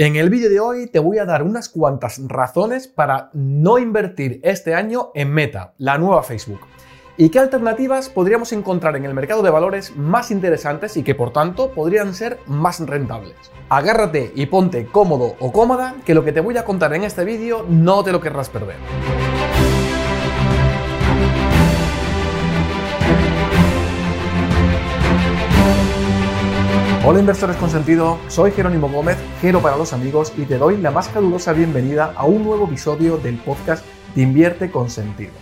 En el vídeo de hoy te voy a dar unas cuantas razones para no invertir este año en Meta, la nueva Facebook. ¿Y qué alternativas podríamos encontrar en el mercado de valores más interesantes y que por tanto podrían ser más rentables? Agárrate y ponte cómodo o cómoda que lo que te voy a contar en este vídeo no te lo querrás perder. Hola inversores con sentido, soy Jerónimo Gómez, Gero para los amigos y te doy la más calurosa bienvenida a un nuevo episodio del podcast de Invierte con sentido.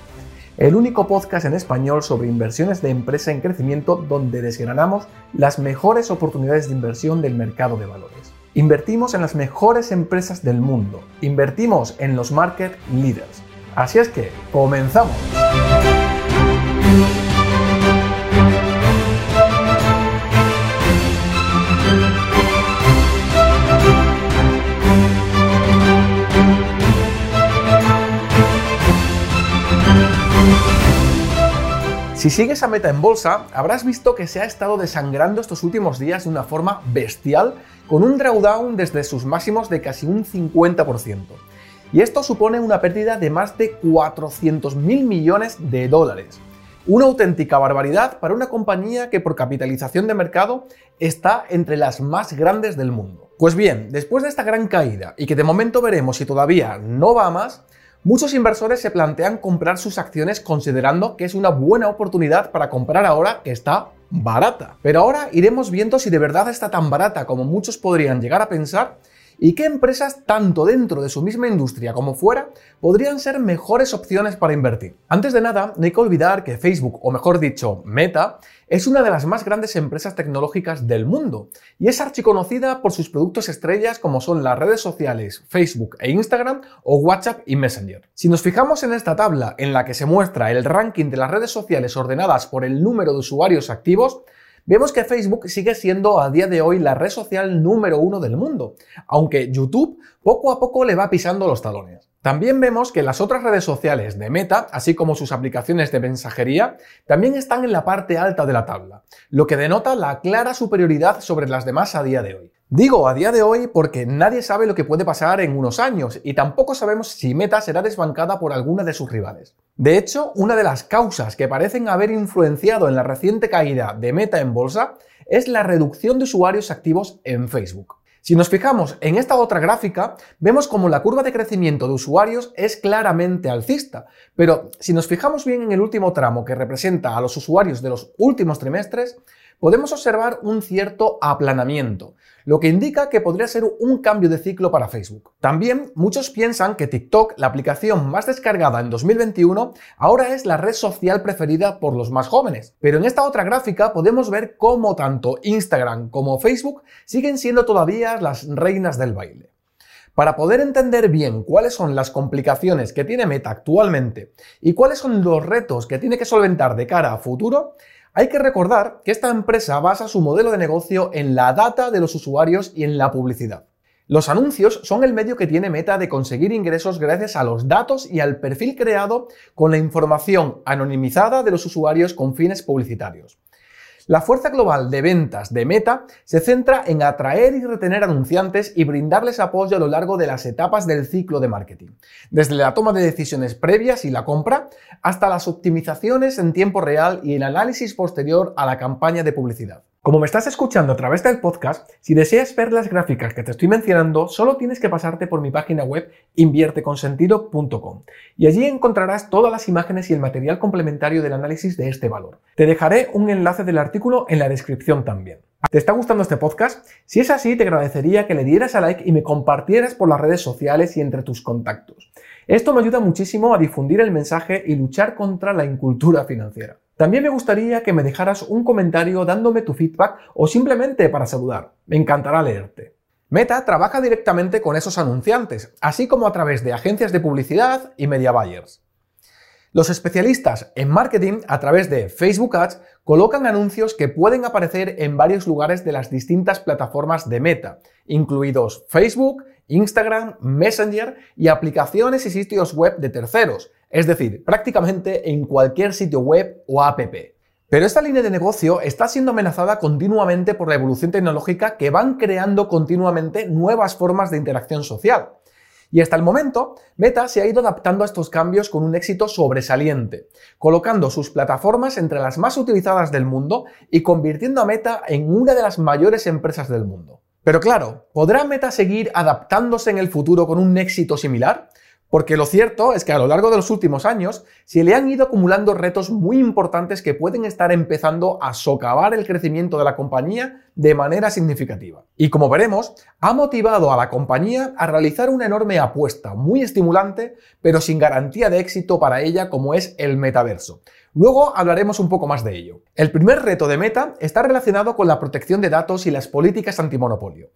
El único podcast en español sobre inversiones de empresa en crecimiento donde desgranamos las mejores oportunidades de inversión del mercado de valores. Invertimos en las mejores empresas del mundo, invertimos en los market leaders. Así es que, comenzamos. Si sigues a Meta en bolsa, habrás visto que se ha estado desangrando estos últimos días de una forma bestial, con un drawdown desde sus máximos de casi un 50%. Y esto supone una pérdida de más de 400 mil millones de dólares. Una auténtica barbaridad para una compañía que por capitalización de mercado está entre las más grandes del mundo. Pues bien, después de esta gran caída y que de momento veremos si todavía no va más, Muchos inversores se plantean comprar sus acciones considerando que es una buena oportunidad para comprar ahora que está barata. Pero ahora iremos viendo si de verdad está tan barata como muchos podrían llegar a pensar y qué empresas, tanto dentro de su misma industria como fuera, podrían ser mejores opciones para invertir. Antes de nada, no hay que olvidar que Facebook, o mejor dicho, Meta, es una de las más grandes empresas tecnológicas del mundo y es archiconocida por sus productos estrellas como son las redes sociales Facebook e Instagram o WhatsApp y Messenger. Si nos fijamos en esta tabla en la que se muestra el ranking de las redes sociales ordenadas por el número de usuarios activos, Vemos que Facebook sigue siendo a día de hoy la red social número uno del mundo, aunque YouTube poco a poco le va pisando los talones. También vemos que las otras redes sociales de Meta, así como sus aplicaciones de mensajería, también están en la parte alta de la tabla, lo que denota la clara superioridad sobre las demás a día de hoy. Digo a día de hoy porque nadie sabe lo que puede pasar en unos años y tampoco sabemos si Meta será desbancada por alguna de sus rivales. De hecho, una de las causas que parecen haber influenciado en la reciente caída de Meta en bolsa es la reducción de usuarios activos en Facebook. Si nos fijamos en esta otra gráfica, vemos como la curva de crecimiento de usuarios es claramente alcista, pero si nos fijamos bien en el último tramo que representa a los usuarios de los últimos trimestres, podemos observar un cierto aplanamiento, lo que indica que podría ser un cambio de ciclo para Facebook. También muchos piensan que TikTok, la aplicación más descargada en 2021, ahora es la red social preferida por los más jóvenes. Pero en esta otra gráfica podemos ver cómo tanto Instagram como Facebook siguen siendo todavía las reinas del baile. Para poder entender bien cuáles son las complicaciones que tiene Meta actualmente y cuáles son los retos que tiene que solventar de cara a futuro, hay que recordar que esta empresa basa su modelo de negocio en la data de los usuarios y en la publicidad. Los anuncios son el medio que tiene Meta de conseguir ingresos gracias a los datos y al perfil creado con la información anonimizada de los usuarios con fines publicitarios. La fuerza global de ventas de Meta se centra en atraer y retener anunciantes y brindarles apoyo a lo largo de las etapas del ciclo de marketing, desde la toma de decisiones previas y la compra hasta las optimizaciones en tiempo real y el análisis posterior a la campaña de publicidad. Como me estás escuchando a través del podcast, si deseas ver las gráficas que te estoy mencionando, solo tienes que pasarte por mi página web invierteconsentido.com y allí encontrarás todas las imágenes y el material complementario del análisis de este valor. Te dejaré un enlace del artículo en la descripción también. ¿Te está gustando este podcast? Si es así, te agradecería que le dieras a like y me compartieras por las redes sociales y entre tus contactos. Esto me ayuda muchísimo a difundir el mensaje y luchar contra la incultura financiera. También me gustaría que me dejaras un comentario dándome tu feedback o simplemente para saludar. Me encantará leerte. Meta trabaja directamente con esos anunciantes, así como a través de agencias de publicidad y media buyers. Los especialistas en marketing a través de Facebook Ads colocan anuncios que pueden aparecer en varios lugares de las distintas plataformas de Meta, incluidos Facebook, Instagram, Messenger y aplicaciones y sitios web de terceros, es decir, prácticamente en cualquier sitio web o app. Pero esta línea de negocio está siendo amenazada continuamente por la evolución tecnológica que van creando continuamente nuevas formas de interacción social. Y hasta el momento, Meta se ha ido adaptando a estos cambios con un éxito sobresaliente, colocando sus plataformas entre las más utilizadas del mundo y convirtiendo a Meta en una de las mayores empresas del mundo. Pero claro, ¿podrá Meta seguir adaptándose en el futuro con un éxito similar? Porque lo cierto es que a lo largo de los últimos años se le han ido acumulando retos muy importantes que pueden estar empezando a socavar el crecimiento de la compañía de manera significativa. Y como veremos, ha motivado a la compañía a realizar una enorme apuesta muy estimulante, pero sin garantía de éxito para ella como es el metaverso. Luego hablaremos un poco más de ello. El primer reto de Meta está relacionado con la protección de datos y las políticas antimonopolio.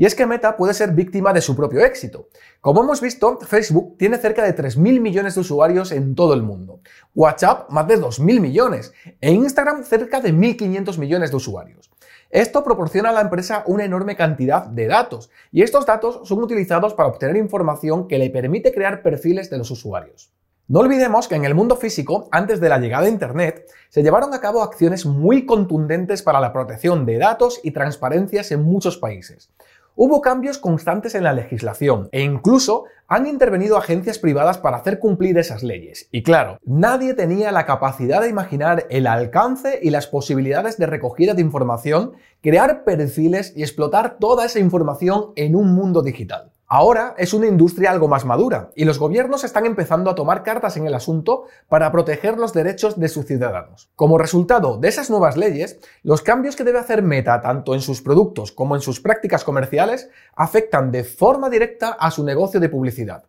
Y es que Meta puede ser víctima de su propio éxito. Como hemos visto, Facebook tiene cerca de 3.000 millones de usuarios en todo el mundo, WhatsApp más de 2.000 millones e Instagram cerca de 1.500 millones de usuarios. Esto proporciona a la empresa una enorme cantidad de datos y estos datos son utilizados para obtener información que le permite crear perfiles de los usuarios. No olvidemos que en el mundo físico, antes de la llegada de Internet, se llevaron a cabo acciones muy contundentes para la protección de datos y transparencias en muchos países. Hubo cambios constantes en la legislación e incluso han intervenido agencias privadas para hacer cumplir esas leyes. Y claro, nadie tenía la capacidad de imaginar el alcance y las posibilidades de recogida de información, crear perfiles y explotar toda esa información en un mundo digital. Ahora es una industria algo más madura y los gobiernos están empezando a tomar cartas en el asunto para proteger los derechos de sus ciudadanos. Como resultado de esas nuevas leyes, los cambios que debe hacer Meta tanto en sus productos como en sus prácticas comerciales afectan de forma directa a su negocio de publicidad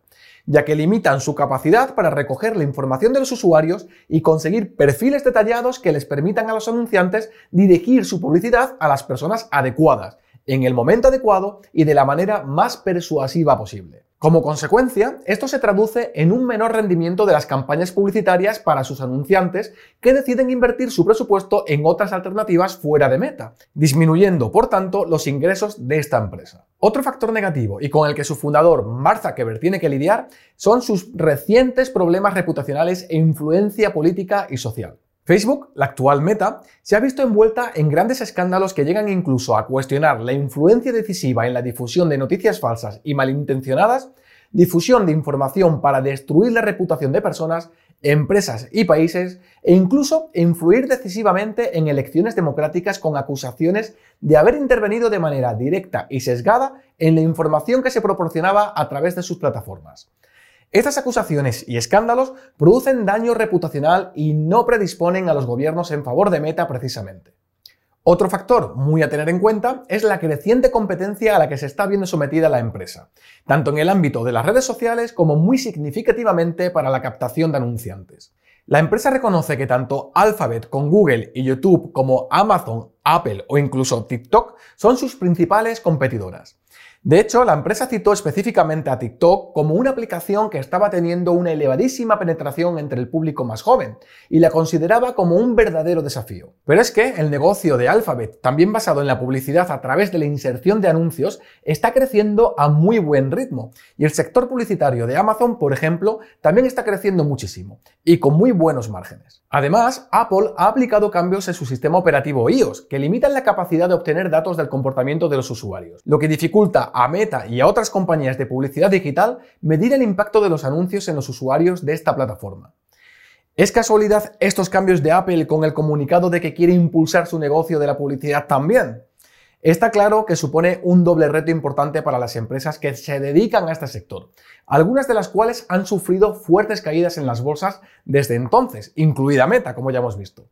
ya que limitan su capacidad para recoger la información de los usuarios y conseguir perfiles detallados que les permitan a los anunciantes dirigir su publicidad a las personas adecuadas en el momento adecuado y de la manera más persuasiva posible. Como consecuencia, esto se traduce en un menor rendimiento de las campañas publicitarias para sus anunciantes que deciden invertir su presupuesto en otras alternativas fuera de meta, disminuyendo, por tanto, los ingresos de esta empresa. Otro factor negativo y con el que su fundador Mark Zuckerberg tiene que lidiar son sus recientes problemas reputacionales e influencia política y social. Facebook, la actual meta, se ha visto envuelta en grandes escándalos que llegan incluso a cuestionar la influencia decisiva en la difusión de noticias falsas y malintencionadas, difusión de información para destruir la reputación de personas, empresas y países, e incluso influir decisivamente en elecciones democráticas con acusaciones de haber intervenido de manera directa y sesgada en la información que se proporcionaba a través de sus plataformas. Estas acusaciones y escándalos producen daño reputacional y no predisponen a los gobiernos en favor de Meta precisamente. Otro factor muy a tener en cuenta es la creciente competencia a la que se está viendo sometida la empresa, tanto en el ámbito de las redes sociales como muy significativamente para la captación de anunciantes. La empresa reconoce que tanto Alphabet con Google y YouTube como Amazon, Apple o incluso TikTok son sus principales competidoras. De hecho, la empresa citó específicamente a TikTok como una aplicación que estaba teniendo una elevadísima penetración entre el público más joven y la consideraba como un verdadero desafío. Pero es que el negocio de Alphabet, también basado en la publicidad a través de la inserción de anuncios, está creciendo a muy buen ritmo y el sector publicitario de Amazon, por ejemplo, también está creciendo muchísimo y con muy buenos márgenes. Además, Apple ha aplicado cambios en su sistema operativo iOS que limitan la capacidad de obtener datos del comportamiento de los usuarios, lo que dificulta a Meta y a otras compañías de publicidad digital medir el impacto de los anuncios en los usuarios de esta plataforma. ¿Es casualidad estos cambios de Apple con el comunicado de que quiere impulsar su negocio de la publicidad también? Está claro que supone un doble reto importante para las empresas que se dedican a este sector, algunas de las cuales han sufrido fuertes caídas en las bolsas desde entonces, incluida Meta, como ya hemos visto.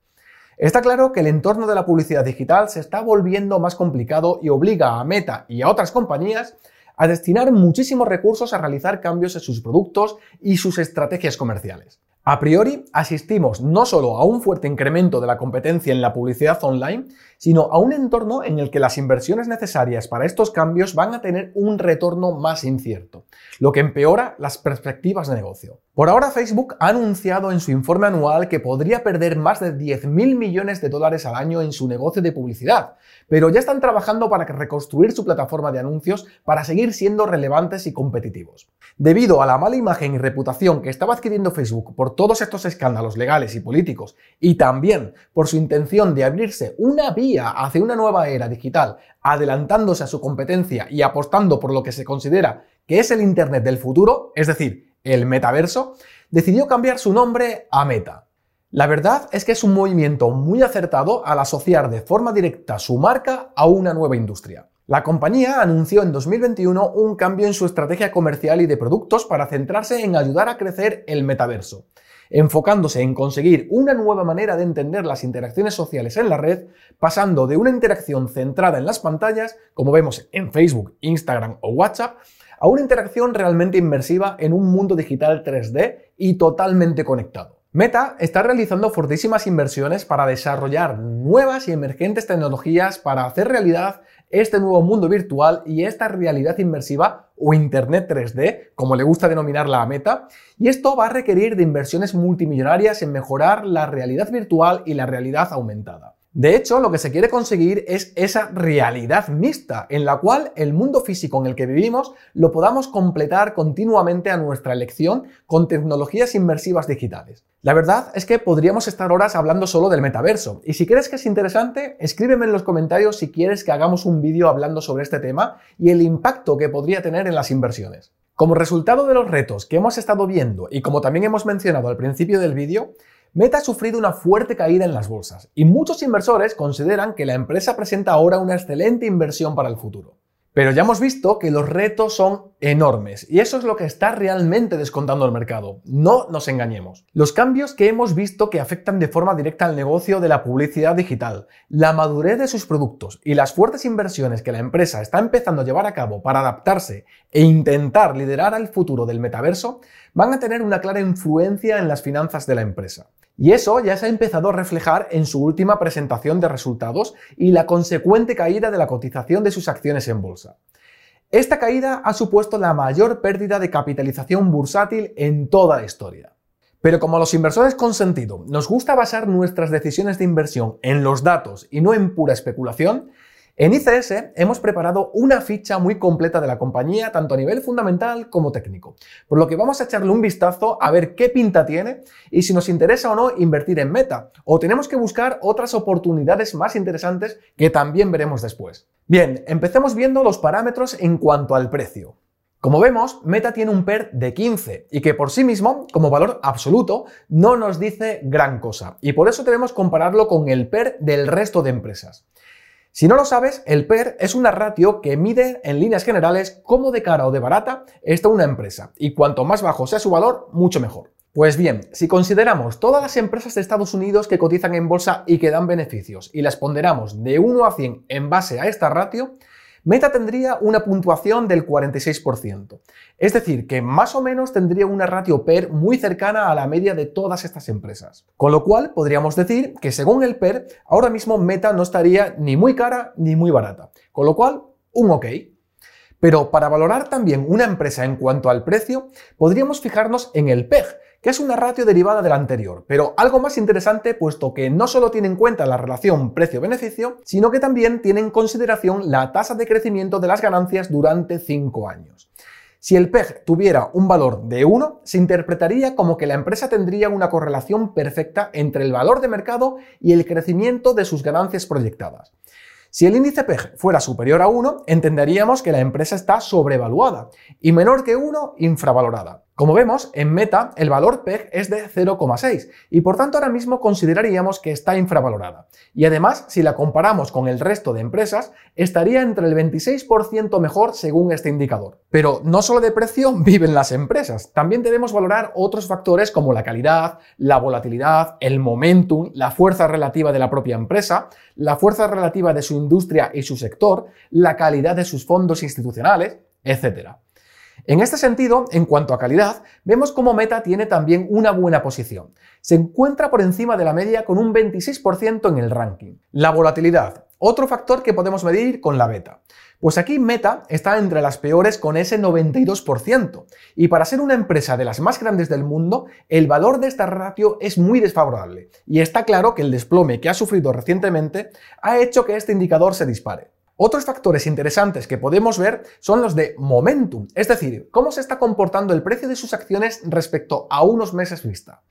Está claro que el entorno de la publicidad digital se está volviendo más complicado y obliga a Meta y a otras compañías a destinar muchísimos recursos a realizar cambios en sus productos y sus estrategias comerciales. A priori, asistimos no solo a un fuerte incremento de la competencia en la publicidad online, sino a un entorno en el que las inversiones necesarias para estos cambios van a tener un retorno más incierto, lo que empeora las perspectivas de negocio. Por ahora Facebook ha anunciado en su informe anual que podría perder más de 10.000 millones de dólares al año en su negocio de publicidad, pero ya están trabajando para reconstruir su plataforma de anuncios para seguir siendo relevantes y competitivos. Debido a la mala imagen y reputación que estaba adquiriendo Facebook por todos estos escándalos legales y políticos, y también por su intención de abrirse una vía hacia una nueva era digital, adelantándose a su competencia y apostando por lo que se considera que es el Internet del futuro, es decir, el metaverso, decidió cambiar su nombre a Meta. La verdad es que es un movimiento muy acertado al asociar de forma directa su marca a una nueva industria. La compañía anunció en 2021 un cambio en su estrategia comercial y de productos para centrarse en ayudar a crecer el metaverso, enfocándose en conseguir una nueva manera de entender las interacciones sociales en la red, pasando de una interacción centrada en las pantallas, como vemos en Facebook, Instagram o WhatsApp, a una interacción realmente inmersiva en un mundo digital 3D y totalmente conectado. Meta está realizando fortísimas inversiones para desarrollar nuevas y emergentes tecnologías para hacer realidad este nuevo mundo virtual y esta realidad inmersiva o Internet 3D, como le gusta denominarla a Meta, y esto va a requerir de inversiones multimillonarias en mejorar la realidad virtual y la realidad aumentada. De hecho, lo que se quiere conseguir es esa realidad mixta, en la cual el mundo físico en el que vivimos lo podamos completar continuamente a nuestra elección con tecnologías inmersivas digitales. La verdad es que podríamos estar horas hablando solo del metaverso, y si crees que es interesante, escríbeme en los comentarios si quieres que hagamos un vídeo hablando sobre este tema y el impacto que podría tener en las inversiones. Como resultado de los retos que hemos estado viendo y como también hemos mencionado al principio del vídeo, Meta ha sufrido una fuerte caída en las bolsas y muchos inversores consideran que la empresa presenta ahora una excelente inversión para el futuro. Pero ya hemos visto que los retos son enormes y eso es lo que está realmente descontando el mercado. No nos engañemos. Los cambios que hemos visto que afectan de forma directa al negocio de la publicidad digital, la madurez de sus productos y las fuertes inversiones que la empresa está empezando a llevar a cabo para adaptarse e intentar liderar al futuro del metaverso van a tener una clara influencia en las finanzas de la empresa. Y eso ya se ha empezado a reflejar en su última presentación de resultados y la consecuente caída de la cotización de sus acciones en bolsa. Esta caída ha supuesto la mayor pérdida de capitalización bursátil en toda la historia. Pero como a los inversores con sentido nos gusta basar nuestras decisiones de inversión en los datos y no en pura especulación, en ICS hemos preparado una ficha muy completa de la compañía, tanto a nivel fundamental como técnico, por lo que vamos a echarle un vistazo a ver qué pinta tiene y si nos interesa o no invertir en Meta, o tenemos que buscar otras oportunidades más interesantes que también veremos después. Bien, empecemos viendo los parámetros en cuanto al precio. Como vemos, Meta tiene un PER de 15 y que por sí mismo, como valor absoluto, no nos dice gran cosa y por eso debemos compararlo con el PER del resto de empresas. Si no lo sabes, el PER es una ratio que mide en líneas generales cómo de cara o de barata está una empresa, y cuanto más bajo sea su valor, mucho mejor. Pues bien, si consideramos todas las empresas de Estados Unidos que cotizan en bolsa y que dan beneficios y las ponderamos de 1 a 100 en base a esta ratio, Meta tendría una puntuación del 46%. Es decir, que más o menos tendría una ratio PER muy cercana a la media de todas estas empresas. Con lo cual, podríamos decir que según el PER, ahora mismo Meta no estaría ni muy cara ni muy barata. Con lo cual, un OK. Pero para valorar también una empresa en cuanto al precio, podríamos fijarnos en el PEG, que es una ratio derivada de la anterior, pero algo más interesante puesto que no solo tiene en cuenta la relación precio-beneficio, sino que también tiene en consideración la tasa de crecimiento de las ganancias durante 5 años. Si el PEG tuviera un valor de 1, se interpretaría como que la empresa tendría una correlación perfecta entre el valor de mercado y el crecimiento de sus ganancias proyectadas. Si el índice PEG fuera superior a 1, entenderíamos que la empresa está sobrevaluada y menor que 1, infravalorada. Como vemos, en Meta el valor PEG es de 0,6 y por tanto ahora mismo consideraríamos que está infravalorada. Y además, si la comparamos con el resto de empresas, estaría entre el 26% mejor según este indicador. Pero no solo de precio viven las empresas, también debemos valorar otros factores como la calidad, la volatilidad, el momentum, la fuerza relativa de la propia empresa, la fuerza relativa de su industria y su sector, la calidad de sus fondos institucionales, etc. En este sentido, en cuanto a calidad, vemos cómo Meta tiene también una buena posición. Se encuentra por encima de la media con un 26% en el ranking. La volatilidad, Otro factor que podemos medir con la beta. Pues aquí Meta está entre las peores con ese 92%. Y para ser una empresa de las más grandes del mundo, el valor de esta ratio es muy desfavorable. Y está claro que el desplome que ha sufrido recientemente ha hecho que este indicador se dispare. Otros factores interesantes que podemos ver son los de momentum, es decir, cómo se está comportando el precio de sus acciones respecto a unos meses vista.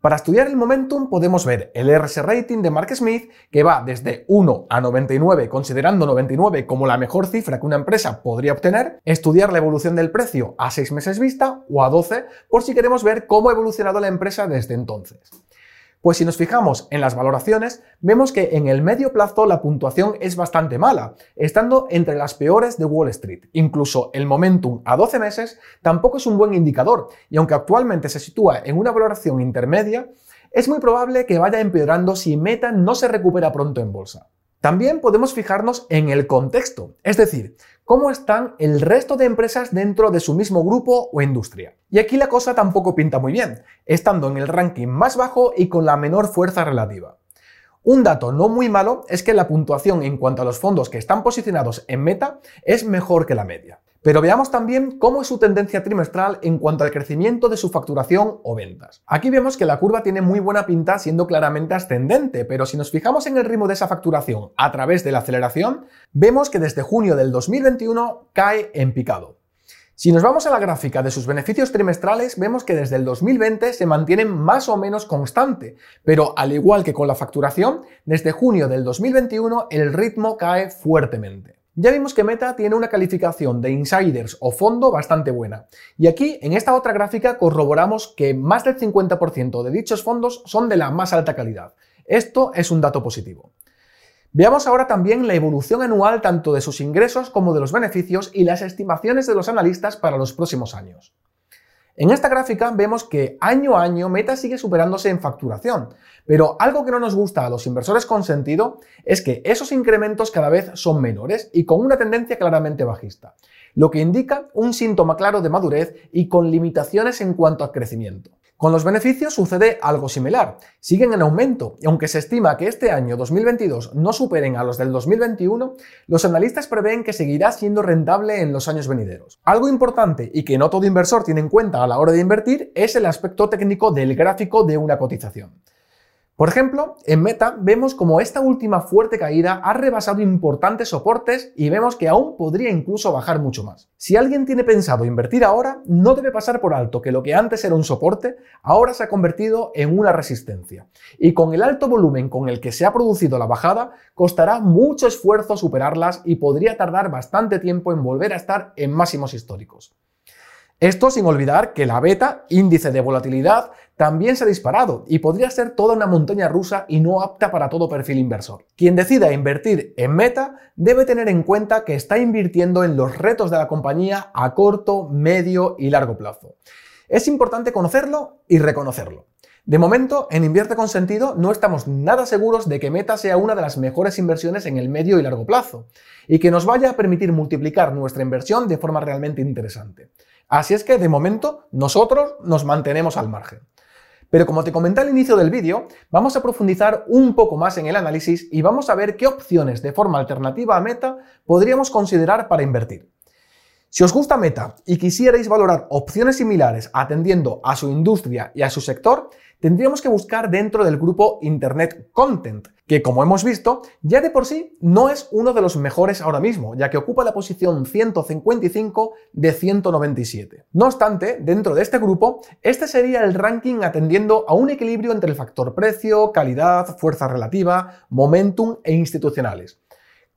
Para estudiar el momentum podemos ver el RS rating de Mark Smith, que va desde 1 a 99, considerando 99 como la mejor cifra que una empresa podría obtener, estudiar la evolución del precio a 6 meses vista o a 12, por si queremos ver cómo ha evolucionado la empresa desde entonces. Pues si nos fijamos en las valoraciones, vemos que en el medio plazo la puntuación es bastante mala, estando entre las peores de Wall Street. Incluso el momentum a 12 meses tampoco es un buen indicador, y aunque actualmente se sitúa en una valoración intermedia, es muy probable que vaya empeorando si Meta no se recupera pronto en bolsa. También podemos fijarnos en el contexto, es decir, cómo están el resto de empresas dentro de su mismo grupo o industria. Y aquí la cosa tampoco pinta muy bien, estando en el ranking más bajo y con la menor fuerza relativa. Un dato no muy malo es que la puntuación en cuanto a los fondos que están posicionados en meta es mejor que la media. Pero veamos también cómo es su tendencia trimestral en cuanto al crecimiento de su facturación o ventas. Aquí vemos que la curva tiene muy buena pinta siendo claramente ascendente, pero si nos fijamos en el ritmo de esa facturación a través de la aceleración, vemos que desde junio del 2021 cae en picado. Si nos vamos a la gráfica de sus beneficios trimestrales, vemos que desde el 2020 se mantienen más o menos constante, pero al igual que con la facturación, desde junio del 2021 el ritmo cae fuertemente. Ya vimos que Meta tiene una calificación de insiders o fondo bastante buena. Y aquí, en esta otra gráfica, corroboramos que más del 50% de dichos fondos son de la más alta calidad. Esto es un dato positivo. Veamos ahora también la evolución anual tanto de sus ingresos como de los beneficios y las estimaciones de los analistas para los próximos años. En esta gráfica vemos que año a año Meta sigue superándose en facturación, pero algo que no nos gusta a los inversores con sentido es que esos incrementos cada vez son menores y con una tendencia claramente bajista, lo que indica un síntoma claro de madurez y con limitaciones en cuanto a crecimiento. Con los beneficios sucede algo similar, siguen en aumento y aunque se estima que este año 2022 no superen a los del 2021, los analistas prevén que seguirá siendo rentable en los años venideros. Algo importante y que no todo inversor tiene en cuenta a la hora de invertir es el aspecto técnico del gráfico de una cotización. Por ejemplo, en Meta vemos como esta última fuerte caída ha rebasado importantes soportes y vemos que aún podría incluso bajar mucho más. Si alguien tiene pensado invertir ahora, no debe pasar por alto que lo que antes era un soporte, ahora se ha convertido en una resistencia. Y con el alto volumen con el que se ha producido la bajada, costará mucho esfuerzo superarlas y podría tardar bastante tiempo en volver a estar en máximos históricos. Esto sin olvidar que la beta, índice de volatilidad, también se ha disparado y podría ser toda una montaña rusa y no apta para todo perfil inversor. Quien decida invertir en Meta debe tener en cuenta que está invirtiendo en los retos de la compañía a corto, medio y largo plazo. Es importante conocerlo y reconocerlo. De momento, en Invierte con Sentido no estamos nada seguros de que Meta sea una de las mejores inversiones en el medio y largo plazo y que nos vaya a permitir multiplicar nuestra inversión de forma realmente interesante. Así es que de momento nosotros nos mantenemos al margen. Pero como te comenté al inicio del vídeo, vamos a profundizar un poco más en el análisis y vamos a ver qué opciones de forma alternativa a Meta podríamos considerar para invertir. Si os gusta Meta y quisierais valorar opciones similares atendiendo a su industria y a su sector, tendríamos que buscar dentro del grupo Internet Content, que como hemos visto, ya de por sí no es uno de los mejores ahora mismo, ya que ocupa la posición 155 de 197. No obstante, dentro de este grupo, este sería el ranking atendiendo a un equilibrio entre el factor precio, calidad, fuerza relativa, momentum e institucionales.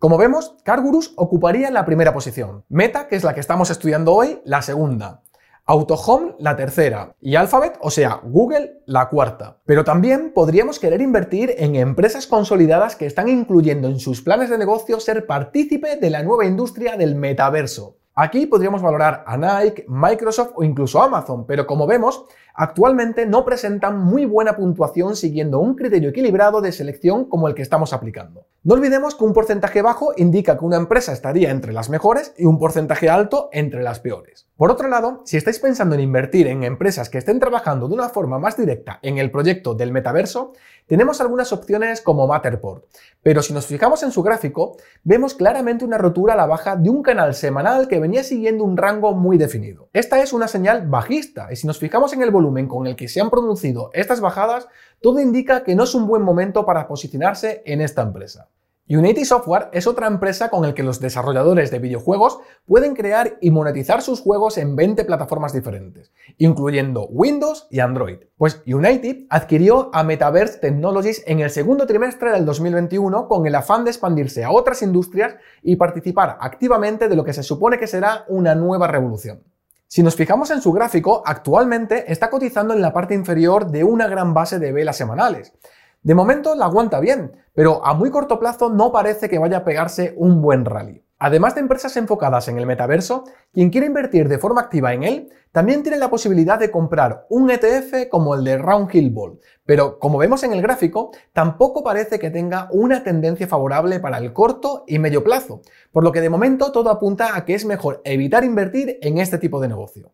Como vemos, Cargurus ocuparía la primera posición, Meta, que es la que estamos estudiando hoy, la segunda, AutoHome la tercera y Alphabet, o sea, Google la cuarta. Pero también podríamos querer invertir en empresas consolidadas que están incluyendo en sus planes de negocio ser partícipe de la nueva industria del metaverso. Aquí podríamos valorar a Nike, Microsoft o incluso Amazon, pero como vemos, actualmente no presentan muy buena puntuación siguiendo un criterio equilibrado de selección como el que estamos aplicando. No olvidemos que un porcentaje bajo indica que una empresa estaría entre las mejores y un porcentaje alto entre las peores. Por otro lado, si estáis pensando en invertir en empresas que estén trabajando de una forma más directa en el proyecto del metaverso, tenemos algunas opciones como Matterport. Pero si nos fijamos en su gráfico, vemos claramente una rotura a la baja de un canal semanal que venía siguiendo un rango muy definido. Esta es una señal bajista y si nos fijamos en el volumen con el que se han producido estas bajadas, todo indica que no es un buen momento para posicionarse en esta empresa. Unity Software es otra empresa con la que los desarrolladores de videojuegos pueden crear y monetizar sus juegos en 20 plataformas diferentes, incluyendo Windows y Android. Pues Unity adquirió a Metaverse Technologies en el segundo trimestre del 2021 con el afán de expandirse a otras industrias y participar activamente de lo que se supone que será una nueva revolución. Si nos fijamos en su gráfico, actualmente está cotizando en la parte inferior de una gran base de velas semanales, de momento la aguanta bien, pero a muy corto plazo no parece que vaya a pegarse un buen rally. Además de empresas enfocadas en el metaverso, quien quiere invertir de forma activa en él también tiene la posibilidad de comprar un ETF como el de Roundhill Ball, pero como vemos en el gráfico, tampoco parece que tenga una tendencia favorable para el corto y medio plazo, por lo que de momento todo apunta a que es mejor evitar invertir en este tipo de negocio.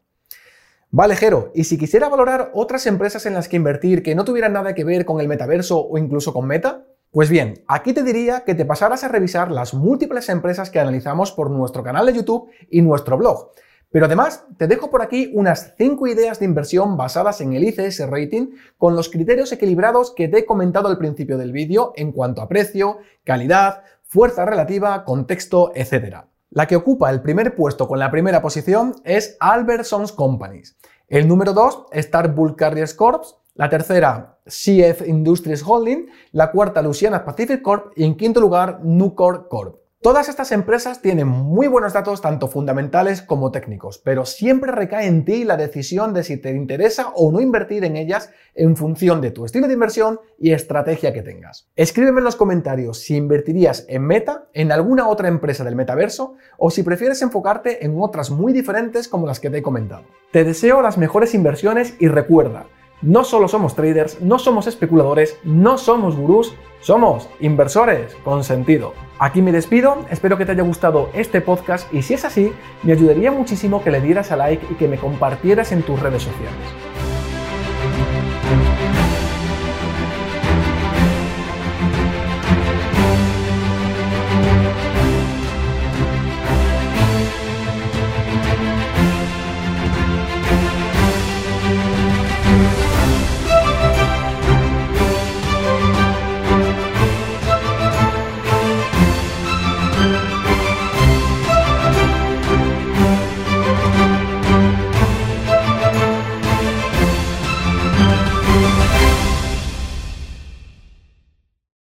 Vale, Jero, y si quisiera valorar otras empresas en las que invertir que no tuvieran nada que ver con el metaverso o incluso con Meta, pues bien, aquí te diría que te pasaras a revisar las múltiples empresas que analizamos por nuestro canal de YouTube y nuestro blog. Pero además, te dejo por aquí unas 5 ideas de inversión basadas en el ICS Rating con los criterios equilibrados que te he comentado al principio del vídeo en cuanto a precio, calidad, fuerza relativa, contexto, etc. La que ocupa el primer puesto con la primera posición es Albertsons Companies. El número 2, Star Bulk Carriers Corps. La tercera, CF Industries Holding. La cuarta, Louisiana Pacific Corp. Y en quinto lugar, Nucor Corp. Todas estas empresas tienen muy buenos datos tanto fundamentales como técnicos, pero siempre recae en ti la decisión de si te interesa o no invertir en ellas en función de tu estilo de inversión y estrategia que tengas. Escríbeme en los comentarios si invertirías en Meta, en alguna otra empresa del metaverso o si prefieres enfocarte en otras muy diferentes como las que te he comentado. Te deseo las mejores inversiones y recuerda, no solo somos traders, no somos especuladores, no somos gurús, somos inversores con sentido. Aquí me despido, espero que te haya gustado este podcast y si es así, me ayudaría muchísimo que le dieras a like y que me compartieras en tus redes sociales.